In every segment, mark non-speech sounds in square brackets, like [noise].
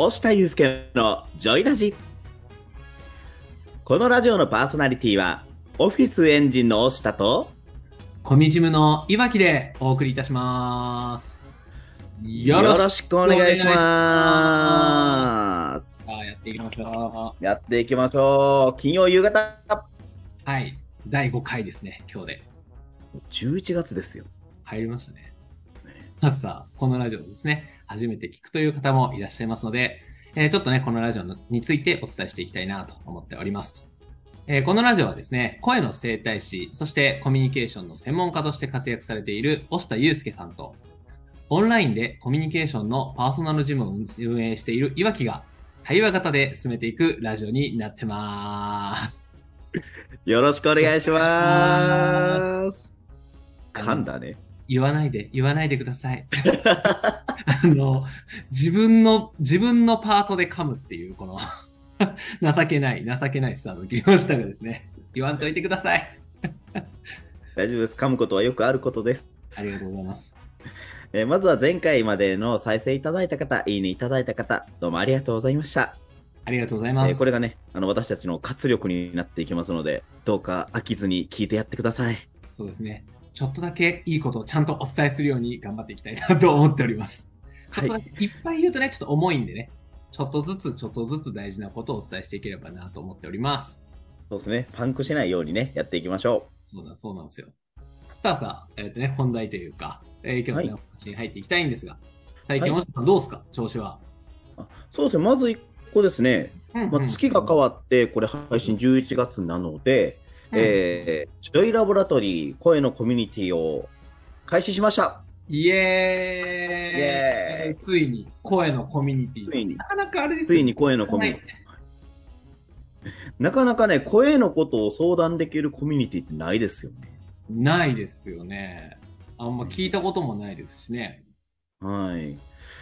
押田祐介のジョイラジ。このラジオのパーソナリティは、オフィスエンジンの押田と、コミジムのいわきでお送りいたします。よろしくお願いします。さあ、やっていきましょやっていきましょう。金曜夕方。う。はい。第5回ですね、今日で。11月ですよ。入りましたね。さあさあ、このラジオをですね、初めて聞くという方もいらっしゃいますので、えーちょっとね、このラジオのについてお伝えしていきたいなと思っております。えーこのラジオはですね、声の整体師、そしてコミュニケーションの専門家として活躍されている押田祐介さんと、オンラインでコミュニケーションのパーソナルジムを運営している岩木が、対話型で進めていくラジオになってます。よろしくお願いします。噛んだね。言わないで、言わないでください。[laughs] あの、自分の、自分のパートで噛むっていう、この、情けない、情けないスタートを切りましたがですね、言わんといてください。大丈夫です。噛むことはよくあることです。ありがとうございます。えーまずは前回までの再生いただいた方、いいねいただいた方、どうもありがとうございました。ありがとうございます。えーこれがね、あの、私たちの活力になっていきますので、どうか飽きずに聞いてやってください。そうですね。ちょっとだけいいことをちゃんとお伝えするように頑張っていきたいなと思っております。ちょっとだけいっぱい言うとね、ちょっと重いんでね、ちょっとずつちょっとずつ大事なことをお伝えしていければなと思っております。そうですね。パンクしないようにね、やっていきましょそうだ、そうなんですよ。さあさあ、えっ、とね、本題というか、えー今日の、ねはいお話に入っていきたいんですが、最近、はいさんどうですか？調子は。う。あそうですね。まず1個ですね。まあ、月が変わって、これ配信11月なので、えー、ジョイラボラトリー声のコミュニティを開始しました。イエーイついに声のコミュニティ。ついになかなかあれですよついに声のコミュニティ。はいなかなかね、声のことを相談できるコミュニティってないですよね。ないですよね。あんま聞いたこともないですしね。はい。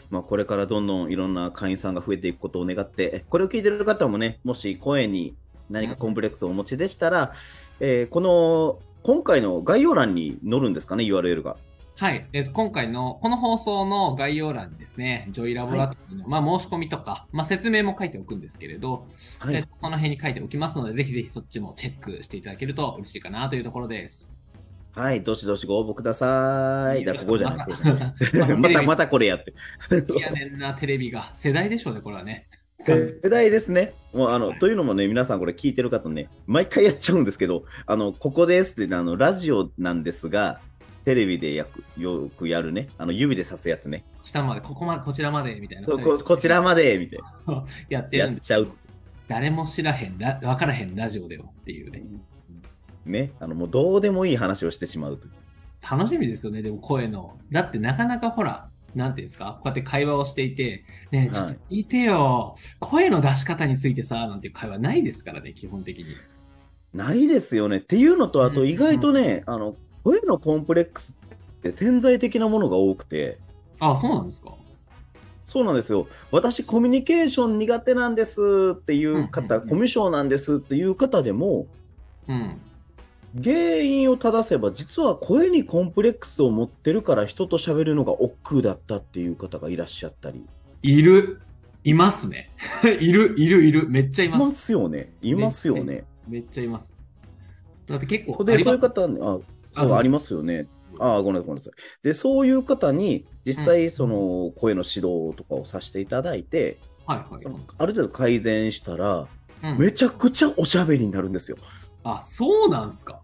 まあ、これからどんどんいろんな会員さんが増えていくことを願って、えこれを聞いてる方もね、もし声に何かコンプレックスをお持ちでしたら、えーこの、今回の概要欄に載るんですかね、URL が。はい。えっ、と、今回の、この放送の概要欄にですね、ジョイラボラトリーの、まあ、申し込みとか、まあ、説明も書いておくんですけれど、はい。えっとその辺に書いておきますので、ぜひぜひそっちもチェックしていただけると嬉しいかなというところです。はい。どしどしご応募ください。だここじゃない。ままた、またこれやって。好きやねんな、テレビが。世代でしょうね、これはね。[laughs] 世代ですね。もうあの、というのもね、皆さんこれ聞いてる方ね、毎回やっちゃうんですけど、あの、ここですって、あの、ラジオなんですが、テレビでやくよくやるね、あの、指で指すやつね。下まで、ここまで、こちらまで、みたいな。そうここちらまで、みたいな。[laughs] やってるんで、やっちゃう。誰も知らへん、らわからへんラジオではっていうね。ね。あの、もうどうでもいい話をしてしまうという。楽しみですよね、でも声の。だってなかなかほら、なんていうんですか、こうやって会話をしていて、ねえちょっと聞いてよ、声の出し方についてさ、なんていう会話ないですからね、基本的に。ないですよね。っていうのと、あとうん意外とね、あの、声のコンプレックスって潜在的なものが多くて、あ、そうなんですか？そうなんですよ。私、コミュニケーション苦手なんですっていう方、コミュ障なんですっていう方でも、うん。原因を正せば、実は声にコンプレックスを持ってるから人と喋るのが億劫だったっていう方がいらっしゃったり。いる。いますね。[laughs] いる、いる、いる。めっちゃいいます。ますよね。いますよね。めっちゃいます。だって結構で、そういうあ方ね、あ、そうありますよね。あごめんごめんなさい。で、そういう方に、実際、その、声の指導とかをさせていただいて、はいはいある程度改善したら、うんめちゃくちゃおしゃべりになるんですよ。あ、そうなんすか？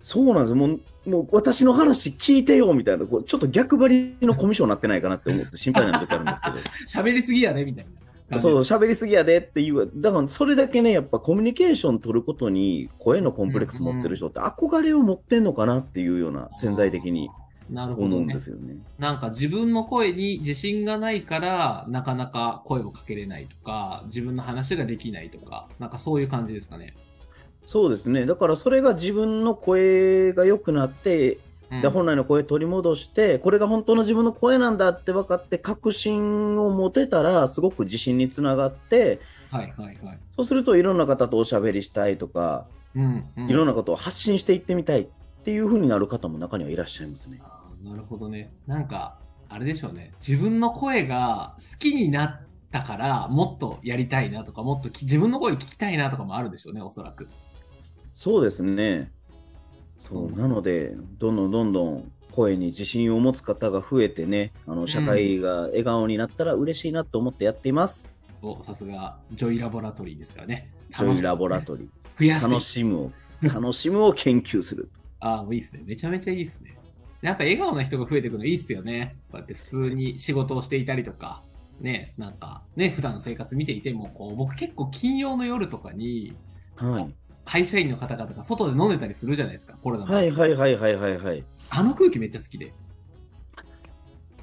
そうなんです。もう、もう私の話聞いてよみたいな、こうちょっと逆張りのコミュ障になってないかなって思って心配になる時あるんですけど。[laughs] 喋りすぎやね、みたいな。そう、喋りすぎやでっていう。だから、それだけね、やっぱコミュニケーション取ることに、声のコンプレックス持ってる人って憧れを持ってんのかなっていうような、潜在的に思うんで。すよね。なんか自分の声に自信がないから、なかなか声をかけれないとか、自分の話ができないとか、なんかそういう感じですかね。そうですね。だから、それが自分の声が良くなって、うんで本来の声取り戻して、これが本当の自分の声なんだって分かって、確信を持てたら、すごく自信につながって、はいはいはい。そうするといろんな方とおしゃべりしたいとか、うん、うん。いろんなことを発信していってみたいっていう風になる方も中にはいらっしゃいますね。なるほどね。なんか、あれでしょうね。自分の声が好きになったから、もっとやりたいなとか、もっとき自分の声聞きたいなとかもあるでしょうね、おそらく。そうですね。そうう、なので、どんどんどんどん声に自信を持つ方が増えてね、あの社会が笑顔になったら嬉しいなと思ってやっています。おさすが、ジョイラボラトリーですからね。ジョイラボラトリー。楽しむを、楽しむを研究する。ああ、もういいですね。めちゃめちゃいいですね。やっぱ笑顔な人が増えていくのいいっすよね。こうやって普通に仕事をしていたりとか、ね、なんか、ね、普段の生活見ていても、こう、僕結構金曜の夜とかに、はい。会社員の方々が外で飲んでたりするじゃないですか、コロナの。はいはいはいはいはいはい。あの空気めっちゃ好きで。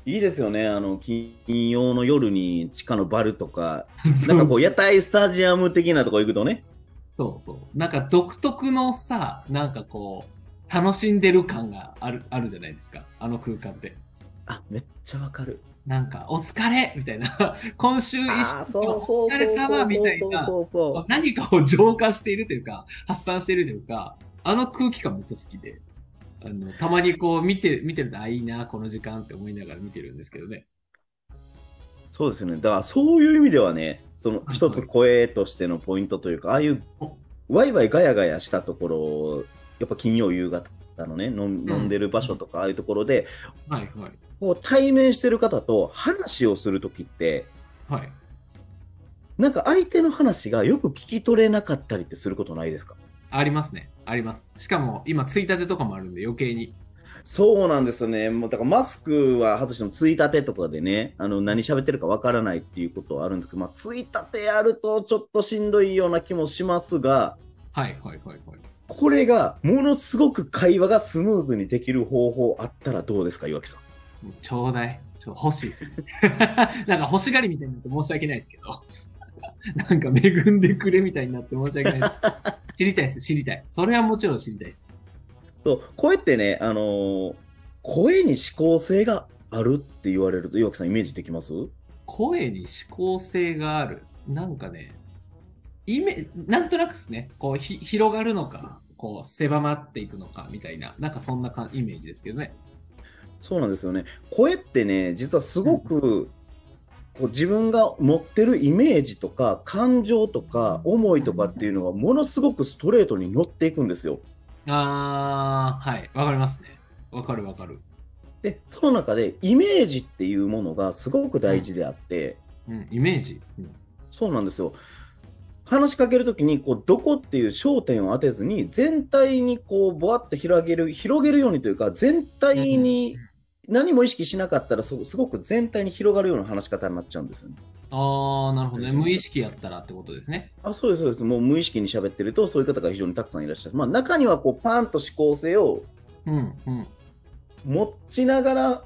いいですよね。あの、金曜の夜に地下のバルとか、[laughs] なんかこう、屋台スタジアム的なとこ行くとね。そうそう。なんか独特のさ、なんかこう、楽しんでる感がある、あるじゃないですか。あの空間って。あ、めっちゃわかる。なんか、お疲れみたいな。[laughs] 今週一週お疲れ様みたいな。何かを浄化しているというか、発散しているというか、あの空気感めっちゃ好きで、あの、たまにこう見て、見てると、あ、いいな、この時間って思いながら見てるんですけどね。そうですよね。だからそういう意味ではね、そのはい一つ声としてのポイントというか、ああいうワイワイガヤガヤしたところ、やっぱ金曜夕方のね、飲ん飲んでる場所とか、ああいうところで、はいはい。こう対面してる方と話をするときって、はい。なんか相手の話がよく聞き取れなかったりってすることないですか？ありますね。あります。しかも、今、ついたてとかもあるんで、余計に。そうなんですよね。もうだからマスクは外してもついたてとかでね、あの何喋ってるかわからないっていうことはあるんですけど、まあ、ついたてやるとちょっとしんどいような気もしますが、はいはいはいはい。これがものすごく会話がスムーズにできる方法あったらどうですか、岩木さん？ちょうだい。ちょ欲しいですね。[laughs] なんか欲しがりみたいになって申し訳ないですけど。[laughs] なんか恵んでくれみたいになって申し訳ないです。[laughs] 知りたいです、知りたい。それはもちろん知りたいです。そう声ってね、あのー声に指向性があるって言われると、岩木さんイメージできます？声に指向性がある。なんかね、イメなんとなくですね、こうひ広がるのか、こう狭まっていくのかみたいな、なんかそんなかイメージですけどね。そうなんですよね。声ってね、実はすごく、こう自分が持ってるイメージとか感情とか思いとかっていうのがものすごくストレートに乗っていくんですよ。あー、はい、わかりますね。わかるわかる。で、その中でイメージっていうものがすごく大事であって、うん、イメージ。うんそうなんですよ。話しかけるときにこうどこっていう焦点を当てずに全体にこうぼわっと広げる広げるようにというか全体に何も意識しなかったらすすごく全体に広がるような話し方になっちゃうんですよね。あー、なるほどね。無意識やったらってことですね。あそうですそうですもう無意識に喋ってるとそういう方が非常にたくさんいらっしゃる。まあ中にはこうパンと思考性を。持ちながら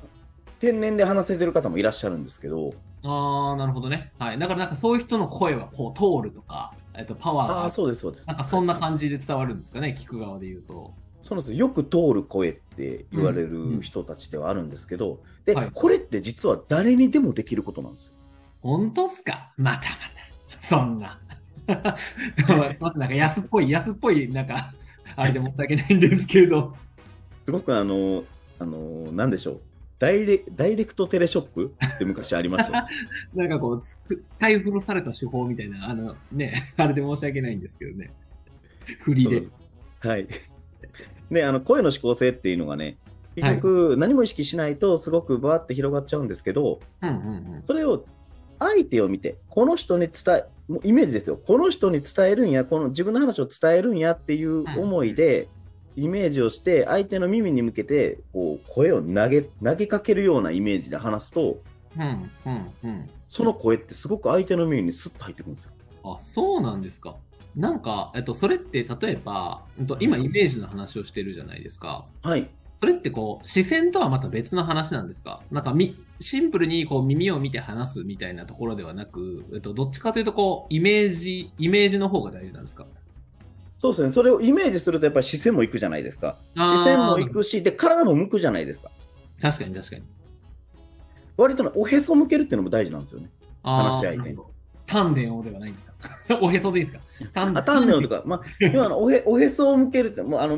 天然で話せてる方もいらっしゃるんですけどあー、なるほどね。はい。だからなんかそういう人の声はこう通るとか、えっと、パワーがああそうですそうですなんかそんな感じで伝わるんですかね、聞く側で言うと。そうなんですよく通る声って言われる人たちではあるんですけど、で、はいこれって実は誰にでもできることなんですよ。本当っすか？またまた。そんな。[laughs] まずなんか安っぽい、安っぽい、なんか、あれで申し訳ないんですけど。すごくあの、あの、なんでしょう。ダイレダイレクトテレショップって昔ありましたよね。[laughs] なんかこう、つ使い古された手法みたいな、あのね、あれで申し訳ないんですけどね。振りで。はい。で、あの、声の指向性っていうのがね、結局何も意識しないとすごくバーって広がっちゃうんですけど、うんうんうん。それを相手を見て、この人に伝え、もうイメージですよ。この人に伝えるんや、この自分の話を伝えるんやっていう思いで、イメージをして、相手の耳に向けて、こう、声を投げ、投げかけるようなイメージで話すと、うんうんうん。その声ってすごく相手の耳にスッと入ってくるんですよ。あ、そうなんですか。なんか、えっと、それって例えば、うんと今イメージの話をしてるじゃないですか。はい。それってこう、視線とはまた別の話なんですか？なんかみ、シンプルにこう耳を見て話すみたいなところではなく、えっと、どっちかというとこう、イメージ、イメージの方が大事なんですか？そうですね。それをイメージすると、やっぱり視線も行くじゃないですか。視線も行くし、で、体も向くじゃないですか。確かに確かに。割とね、おへそ向けるっていうのも大事なんですよね。話し相手に丹田をではないんですか？[laughs] おへそでいいですか？丹あ、丹田とか、まあ、要はあのおへおへそを向けるって、もうあの、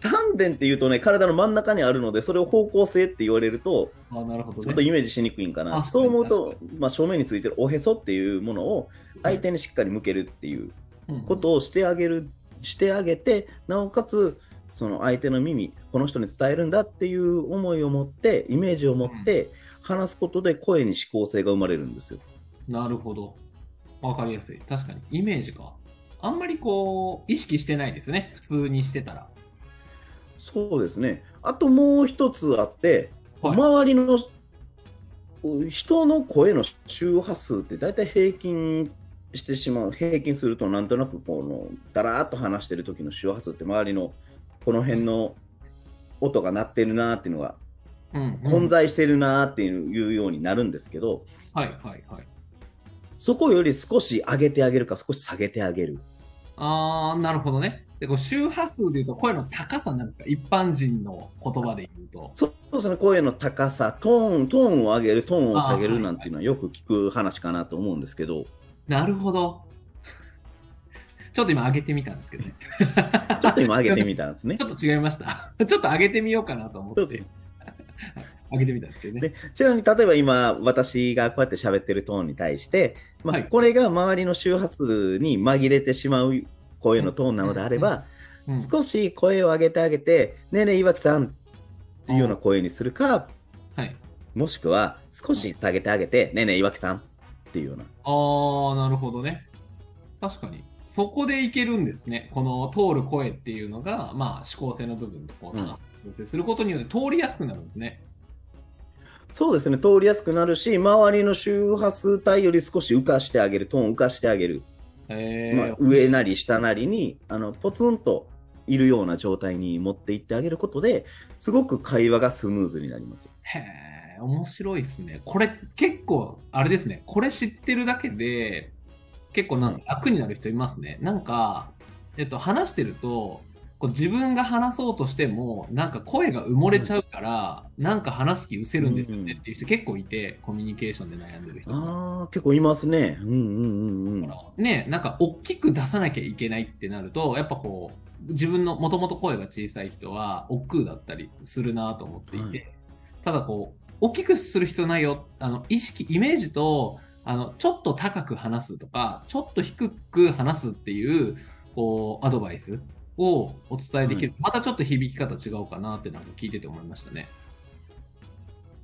丹田っていうとね、体の真ん中にあるので、それを方向性って言われると、あなるほど、ね、ちょっとイメージしにくいんかな。あそう思う確と、まあ、正面についてるおへそっていうものを相手にしっかり向けるっていううんことをしてあげる、してあげて、なおかつ、その相手の耳、この人に伝えるんだっていう思いを持って、イメージを持って、話すことで声に指向性が生まれるんですよ。なるほど。わかりやすい。確かに。イメージか。あんまりこう、意識してないですよね。普通にしてたら。そうですね。あともう一つあって、はい周りの人の声の周波数って大体平均してしまう、平均するとなんとなくこのだらーっと話してる時の周波数って周りのこの辺の音が鳴ってるなーっていうのがうん、混在してるなーっていうようになるんですけど、はいはいはい。そこより少し上げてあげるか少し下げてあげる。あー、なるほどね。で、こう周波数で言うと声の高さなんですか？一般人の言葉で言うと。そうですね、声の高さ、トーン、トーンを上げる、トーンを下げるなんていうのはよく聞く話かなと思うんですけど、なるほど。[laughs] ちょっと今上げてみたんですけどね。[laughs] ちょっと今上げてみたんですね [laughs] ち。ょっと違いました。ちょっと上げてみようかなと思って。上げてみたんですけどね。でちなみに例えば今私がこうやって喋ってるトーンに対して、まあはいこれが周りの周波数に紛れてしまう声のトーンなのであれば、うん少し声を上げてあげて「ねえねえ岩木さん」っていうような声にするかはい。もしくは少し下げてあげて「ねえねえ岩木さん」っていうようなあー、なるほどね。確かに。そこでいけるんですね。この通る声っていうのが、まあ、指向性の部分とこう、うん調整することによって通りやすくなるんですね。そうですね通りやすくなるし周りの周波数帯より少し浮かしてあげるトーンを浮かしてあげる、えまあ、上なり下なりにあのポツンといるような状態に持っていってあげることですごく会話がスムーズになります。へえ、面白いですね。これ結構、あれですね。これ知ってるだけで、結構なんか楽になる人いますね。なんか、えっと、話してると、こう自分が話そうとしても、なんか声が埋もれちゃうから、なんか話す気失せるんですよねっていう人結構いて、コミュニケーションで悩んでる人。ああ、結構いますね。うんうんうんうん。ね、なんか大きく出さなきゃいけないってなると、やっぱこう、自分のもともと声が小さい人は億劫だったりするなと思っていて、はいただこう、大きくする必要ないよ。あの、意識、イメージと、あの、ちょっと高く話すとか、ちょっと低く話すっていう、こう、アドバイスをお伝えできる。はまたちょっと響き方違うかなってなんか聞いてて思いましたね。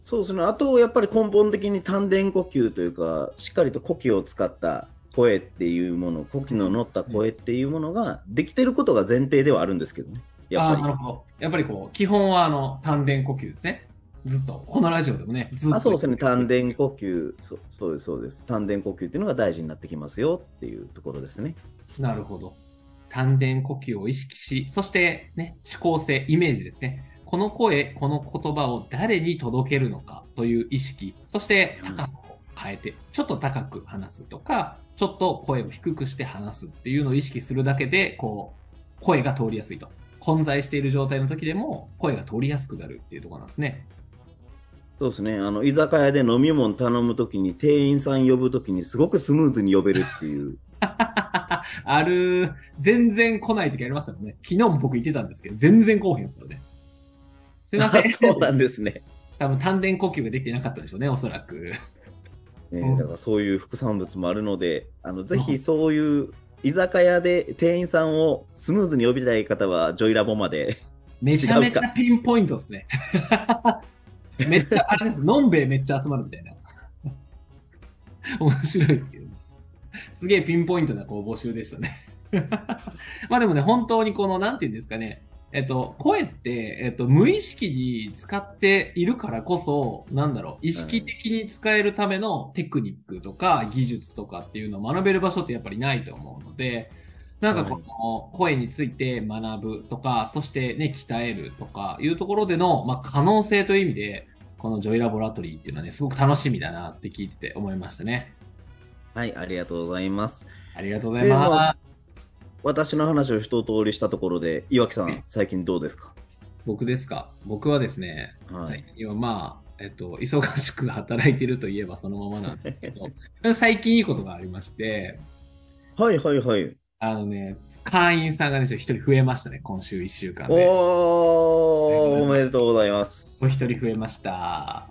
そうですね。あと、やっぱり根本的に丹田呼吸というか、しっかりと呼吸を使った声っていうもの、呼吸の乗った声っていうものができてることが前提ではあるんですけどね。やっぱり。なるほど。やっぱりこう、基本はあの、丹田呼吸ですね。ずっと、このラジオでもね、ずっと。あそうですね。丹田呼吸そう、そうです、そうです。丹田呼吸っていうのが大事になってきますよっていうところですね。なるほど。丹田呼吸を意識し、そしてね、思考性、イメージですね。この声、この言葉を誰に届けるのかという意識、そして高さを変えて、ちょっと高く話すとか、ちょっと声を低くして話すっていうのを意識するだけで、こう、声が通りやすいと。混在している状態の時でも声が通りやすくなるっていうとこなんですね。そうですね。あの、居酒屋で飲み物頼むときに、店員さん呼ぶときにすごくスムーズに呼べるっていう。[laughs] ある、全然来ない時ありますよね。昨日も僕言ってたんですけど、全然来おへんですからね。すいません。そうなんですね。[laughs] 多分丹田呼吸ができてなかったでしょうね、おそらく。ねうんだからそういう副産物もあるので、あのぜひそういう居酒屋で店員さんをスムーズに呼びたい方は、ジョイラボまで。めちゃめちゃピンポイントですね。[laughs] めっちゃ、あれです。のんべえめっちゃ集まるみたいな。面白いですけど、ね、[laughs] すげえピンポイントなこう募集でしたね。[laughs] まあでもね、本当にこの、なんていうんですかね、えっと、声って、えっと、無意識に使っているからこそ、なんだろう、意識的に使えるためのテクニックとか技術とかっていうのを学べる場所ってやっぱりないと思うので、なんかこの声について学ぶとか、そしてね、鍛えるとかいうところでの、まあ、可能性という意味で、このジョイラボラトリーっていうのはね、すごく楽しみだなって聞いてて思いましたね。はい、ありがとうございます。ありがとうございます。私の話を一通りしたところで、岩木さん、最近どうですか？僕ですか？僕はですね、はい最近はまあ、えっと、忙しく働いてるといえばそのままなんですけど、[laughs] 最近いいことがありまして、はいはいはい。あのね、会員さんがね、一人増えましたね、今週1週間で。おー、おめでとうございますお。一人増えました。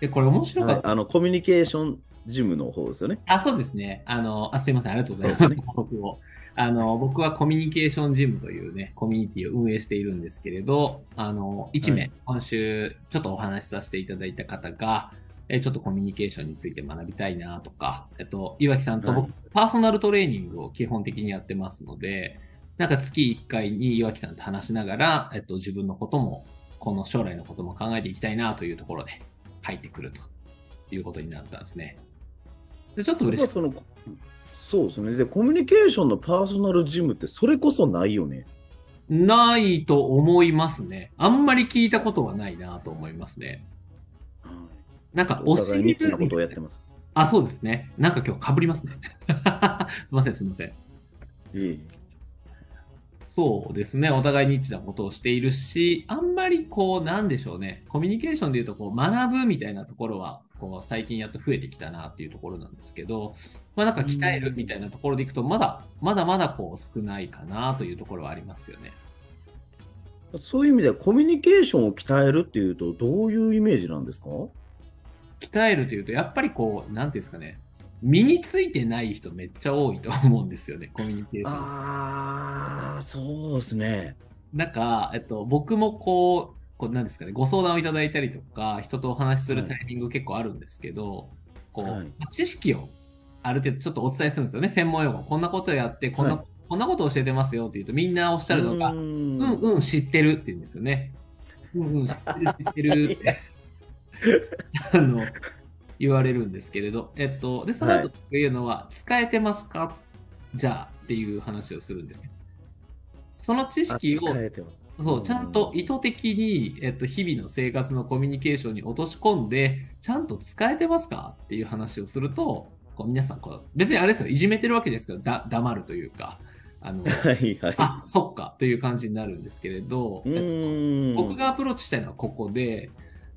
で、これ面白かはい、った。あのコミュニケーションジムの方ですよね。あ、そうですね。あの、あすいません。ありがとうございます。す補足を。あの、僕はコミュニケーションジムというね、コミュニティを運営しているんですけれど、あの、1名、はい今週、ちょっとお話しさせていただいた方が、えーちょっとコミュニケーションについて学びたいなとか、えっと、岩木さんと僕、はいパーソナルトレーニングを基本的にやってますので、なんか月1回に岩木さんと話しながら、えっと、自分のことも、この将来のことも考えていきたいなというところで入ってくるということになったんですね。でちょっと嬉しい。そのそうですね。で、コミュニケーションのパーソナルジムってそれこそないよね。ないと思いますね。あんまり聞いたことはないなと思いますね。なんか、お互いニッチな教えことをやってます。あ、そうですね。なんか今日被りますね。[laughs] すいません、すいません。いえいそうですね。お互いニッチなことをしているし、あんまりこう、なんでしょうね。コミュニケーションで言うと、こう、学ぶみたいなところは、こう、最近やっと増えてきたなっていうところなんですけど、まあなんか鍛えるみたいなところでいくと、まだ、まだまだこう、少ないかなというところはありますよね。えそういう意味ではコミュニケーションを鍛えるっていうと、どういうイメージなんですか？鍛えるというと、やっぱりこう、なんていうんですかね、身についてない人めっちゃ多いと思うんですよね、コミュニケーション。ああ、そうですね。なんか、えっと、僕もこう、こうなんですかね、ご相談をいただいたりとか、人とお話しするタイミング結構あるんですけど、こう、はいまあ知識をある程度ちょっとお伝えするんですよね、専門用語。こんなことやって、こんな、はいこんなこと教えてますよって言うと、みんなおっしゃるのが、ううんんうん、知ってるって言うんですよね。うんうん、知ってる、知ってるって。[laughs] [laughs] あの、言われるんですけれど、えっと、で、その後言うのは、使えてますか？じゃあっていう話をするんですね。その知あ識を、使えてます。そう、ちゃんと意図的に、えっと、日々の生活のコミュニケーションに落とし込んで、ちゃんと使えてますかっていう話をすると、こう皆さんこう、別にあれですよ、いじめてるわけですけど、だ黙るというか、あの、[laughs] はいはい。あ、そっかという感じになるんですけれど、うえっと。僕がアプローチしたいのはここで、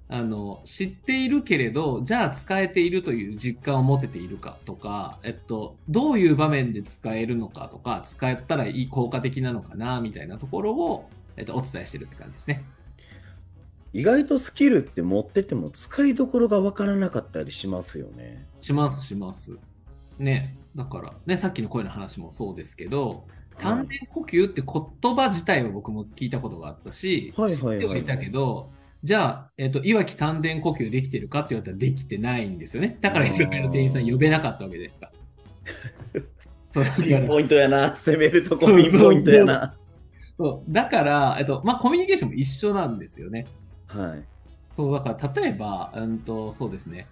あの、知っているけれど、じゃあ使えているという実感を持てているかとか、えっと、どういう場面で使えるのかとか、使ったらいい効果的なのかな、みたいなところを、えっと、お伝えしてるって感じですね。意外とスキルって持ってても使いどころがわからなかったりしますよね。します、します。ね。だから、ね、さっきの声の話もそうですけど、丹田呼吸って言葉自体は僕も聞いたことがあったし、はいはいはい知ってはいたけど、じゃあ、えっ、と、いわき丹田呼吸できてるかって言われたらできてないんですよね。だから、居酒屋の店員さん呼べなかったわけですか。[laughs] ピンポイントやな。攻めるとこピンポイントやな。そう、だから、えっと、まあ、コミュニケーションも一緒なんですよね。はい。そう、だから、例えば、うんと、そうですね。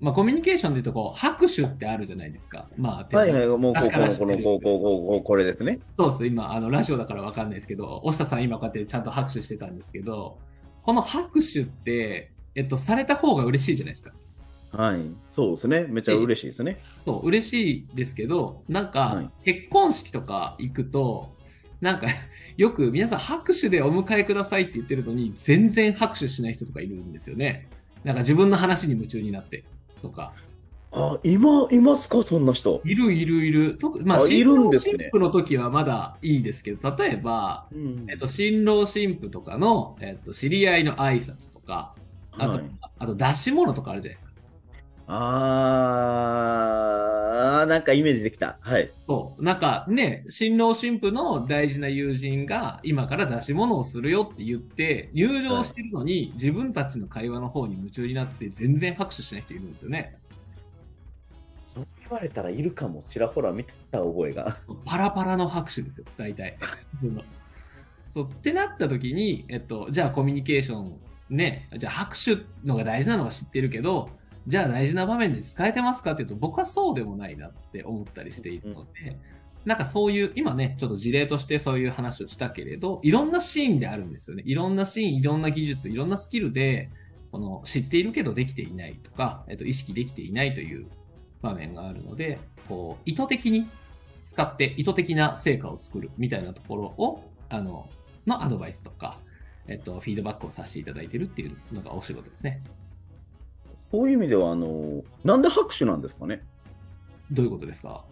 まあ、コミュニケーションで言うと、こう、拍手ってあるじゃないですか。まあ、はいはい。もう、この、この、こう、こう、こう、これですね。そうです。今、あの、ラジオだからわかんないですけど、押下さん今こうやってちゃんと拍手してたんですけど、この拍手って、えっと、された方が嬉しいじゃないですか。はい。そうですね。めっちゃ嬉しいですね。そう、嬉しいですけど、なんか、はい結婚式とか行くと、なんか、よく皆さん拍手でお迎えくださいって言ってるのに、全然拍手しない人とかいるんですよね。なんか自分の話に夢中になって、とか。あ、今、いますか？そんな人。いるいるいる。特まあ、あいるん新郎ですね新婦の時はまだいいですけど、例えば、うんえっと、新郎新婦とかの、えっと、知り合いの挨拶とか、あと、はいあと出し物とかあるじゃないですか。あー、なんかイメージできた。はい。そう。なんかね、新郎新婦の大事な友人が今から出し物をするよって言って、入場してるのに、自分たちの会話の方に夢中になって全然拍手しない人いるんですよね。そう言われたらいるかも。ちらほら見た覚えが。パラパラの拍手ですよ、大体。[laughs] そうってなった時に、えっと、じゃあコミュニケーションね、じゃあ拍手のが大事なのは知ってるけど、じゃあ大事な場面で使えてますかっていうと、僕はそうでもないなって思ったりしているので、なんかそういう、今ね、ちょっと事例としてそういう話をしたけれど、いろんなシーンであるんですよね。いろんなシーン、いろんな技術、いろんなスキルで、この知っているけどできていないとか、えっと、意識できていないという場面があるので、こう、意図的に使って意図的な成果を作るみたいなところを、あの、のアドバイスとか、えっと、フィードバックをさせていただいているっていうのがお仕事ですね。そういう意味では、あの、なんで拍手なんですかね？どういうことですか？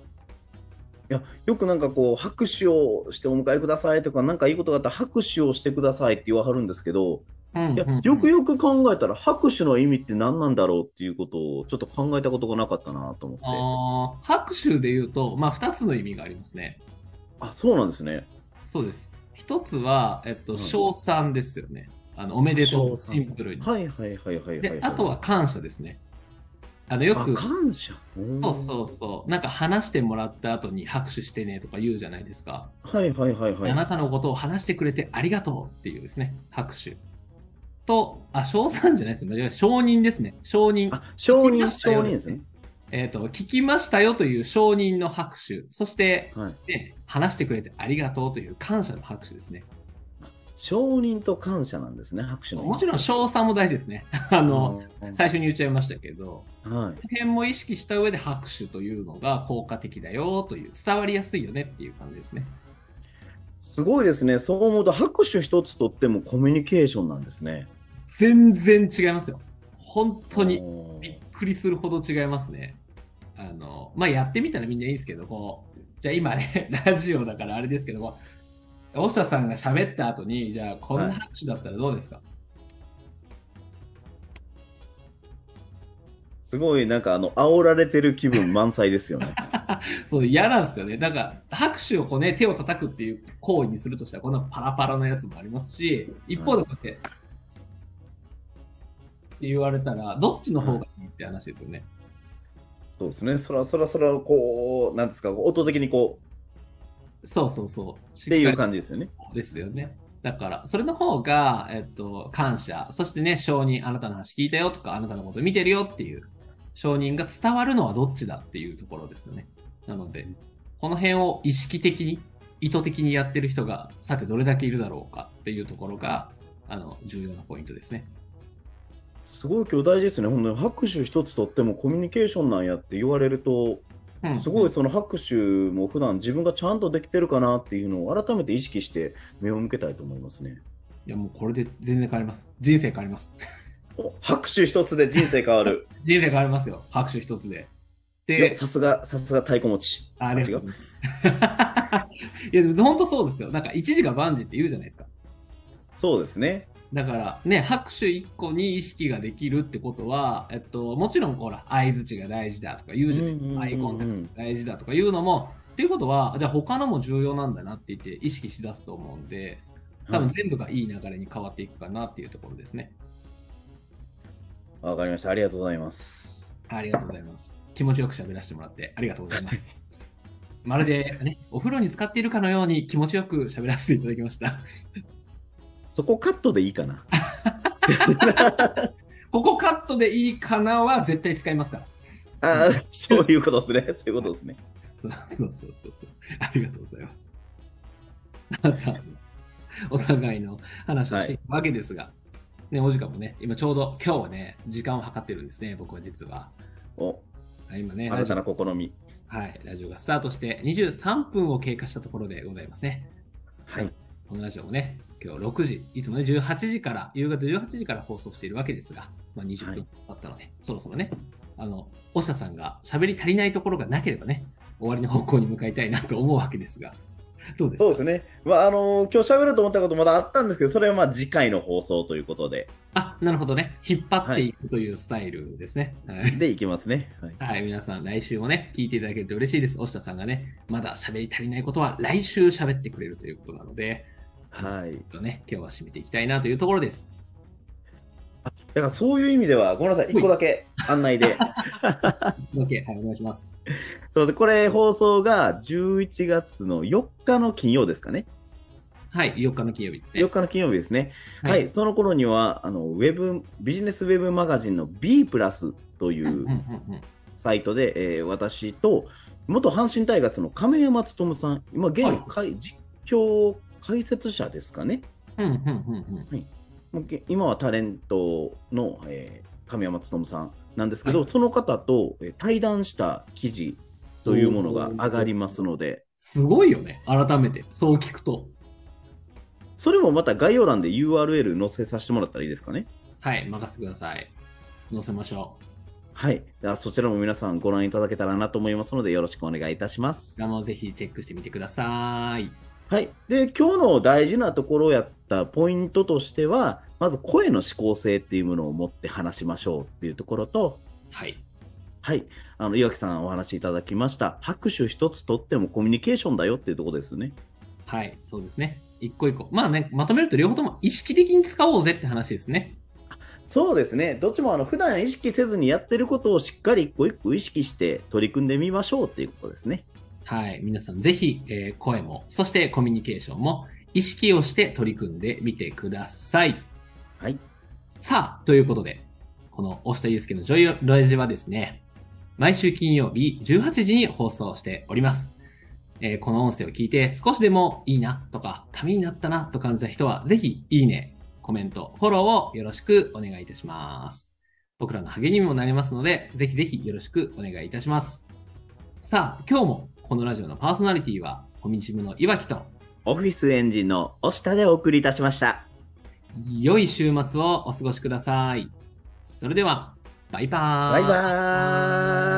いや、よくなんかこう、拍手をしてお迎えくださいとか、なんかいいことがあったら拍手をしてくださいって言わはるんですけど、うんいやうんうんよくよく考えたら、拍手の意味って何なんだろうっていうことをちょっと考えたことがなかったなと思って。拍手で言うと、まあ、2つの意味がありますね。あ、そうなんですね。そうです。一つは、えっと、うん称賛ですよね。あのおめでとう、シンプルに。はいはいはいはいはい。で、あとは感謝ですね。あのよあく、感謝？そうそうそう、なんか話してもらった後に拍手してねとか言うじゃないですか。はいはいはいはい。あなたのことを話してくれてありがとうっていうですね、拍手。と、あ、称賛じゃないですね。承認ですね。承認。あ、承認、承認ですね。えっ、と、聞きましたよという承認の拍手。そして、はい。ね、話してくれてありがとうという感謝の拍手ですね。承認と感謝なんですね、拍手の。もちろん、称賛も大事ですね。[laughs] あの、うん最初に言っちゃいましたけど、はい。辺も意識した上で拍手というのが効果的だよという、伝わりやすいよねっていう感じですね。すごいですね。そう思うと、拍手一つとってもコミュニケーションなんですね。全然違いますよ。本当にびっくりするほど違いますね。あの、まあ、やってみたらみんないいんですけど、こう、じゃあ今ね、ラジオだからあれですけども、大下さんが喋った後に、じゃあこんな拍手だったらどうですか、すごい、なんか、あの、煽られてる気分満載ですよね。[laughs] そう、嫌なんですよね。だから、拍手をこうね、手を叩くっていう行為にするとしたら、こんなパラパラのやつもありますし、一方でこうやって、って言われたら、どっちの方がいいって話ですよね。そうですね。そらそらそら、こう、なんですか、音的にこそうそうそう。う、っていうじ感じですよね。ですよね。だから、それの方が、えっと、感謝、そしてね、承認、あなたの話聞いたよとか、あなたのこと見てるよっていう承認が伝わるのはどっちだっていうところですよね。なので、この辺を意識的に、意図的にやってる人が、さてどれだけいるだろうかっていうところが、あの、重要なポイントですね。すごい今日大事ですね。本当に拍手一つとってもコミュニケーションなんやって言われると、うん、すごいその拍手も普段自分がちゃんとできてるかなっていうのを改めて意識して目を向けたいと思いますね。いや、もうこれで全然変わります。人生変わります。お拍手一つで人生変わる。[laughs] 人生変わりますよ。拍手一つで。で、さすが、さすが太鼓持ち。あありがとうございます。[laughs] いや、でも本当そうですよ。なんか一時が万事って言うじゃないですか。そうですね。だからね、拍手一個に意識ができるってことは、えっと、もちろんほら、相づちが大事だとか言うじゃないですか。アイコンタクトが大事だとか言うのも、っていうことは、じゃあ他のも重要なんだなって言って意識しだすと思うんで、多分全部がいい流れに変わっていくかなっていうところですね。わかりました。ありがとうございます。ありがとうございます。気持ちよく喋らせてもらってありがとうございます。[laughs] まるでね、お風呂に浸かっているかのように気持ちよく喋らせていただきました。そこカットでいいかな。[laughs] ここカットでいいかなは絶対使いますから。ああ、そういうことですね。そういうことですね。そうそうそうそうそう。ありがとうございます。皆さん、お互いの話をしていくわけですが、ね、お時間もね、今ちょうど今日はね、時間を計ってるんですね、僕は実は。お、今ね、新たオな試み。はい、ラジオがスタートして23分を経過したところでございますね。はい。このラジオもね、今日6時、いつもね、18時から、夕方18時から放送しているわけですが、まあ、20はい分経ったので、そろそろね、あの、おしゃさんが喋り足りないところがなければね、終わりの方向に向かいたいなと思うわけですが、どうですか？そうですね。まあ、あのー今日喋ろうと思ったことまだあったんですけど、それはまあ次回の放送ということで、あ、なるほどね。引っ張っていくというスタイルですね。はい。でいきますね。はい。はい、皆さん、来週もね、聞いていただけると嬉しいです。押田さんがね、まだ喋り足りないことは来週喋ってくれるということなので、はい。とね、今日は締めていきたいなというところです。だからそういう意味では、ごめんなさい、一個だけ案内で。[laughs] はい、お願いします。そうで、これ放送が11月の4日の金曜ですかね。はい、4日の金曜日ですね。4日の金曜日ですね。はい、その頃には、あの、ウェブ、ビジネスウェブマガジンの B プラスというサイトで、えー私と、元阪神タイガースの亀山勉さん、今、現、はい実況解説者ですかね。今はタレントの、えー亀山勉さんなんですけど、はいその方と、えー対談した記事というものが上がりますので、すごいよね、改めて。そう聞くと。それもまた概要欄で URL 載せさせてもらったらいいですかね。はい、任せてください。載せましょう。はい。ではそちらも皆さんご覧いただけたらなと思いますので、よろしくお願いいたしますもぜひチェックしてみてください。はい。で、今日の大事なところやったポイントとしては、まず声の指向性っていうものを持って話しましょうっていうところと、はい。はい。あの、岩木さんお話しいただきました。拍手一つとってもコミュニケーションだよっていうところですね。はい。そうですね。一個一個。まあね、まとめると両方とも意識的に使おうぜって話ですね。そうですね。どっちもあの普段意識せずにやってることをしっかり一個一個意識して取り組んでみましょうっていうことですね。はい。皆さんぜひ、えー声も、そしてコミュニケーションも意識をして取り組んでみてください。はい。さあ、ということで、この押下祐介のジョイラジはですね、毎週金曜日18時に放送しております。えーこの音声を聞いて少しでもいいなとか、ためになったなと感じた人は、ぜひいいね、コメント、フォローをよろしくお願いいたします。僕らの励みにもなりますので、ぜひぜひよろしくお願いいたします。さあ、今日もこのラジオのパーソナリティは、コミチムの岩木と、オフィスエンジンの押下でお送りいたしました。良い週末をお過ごしください。それでは、バイバーイ。バイバーイ。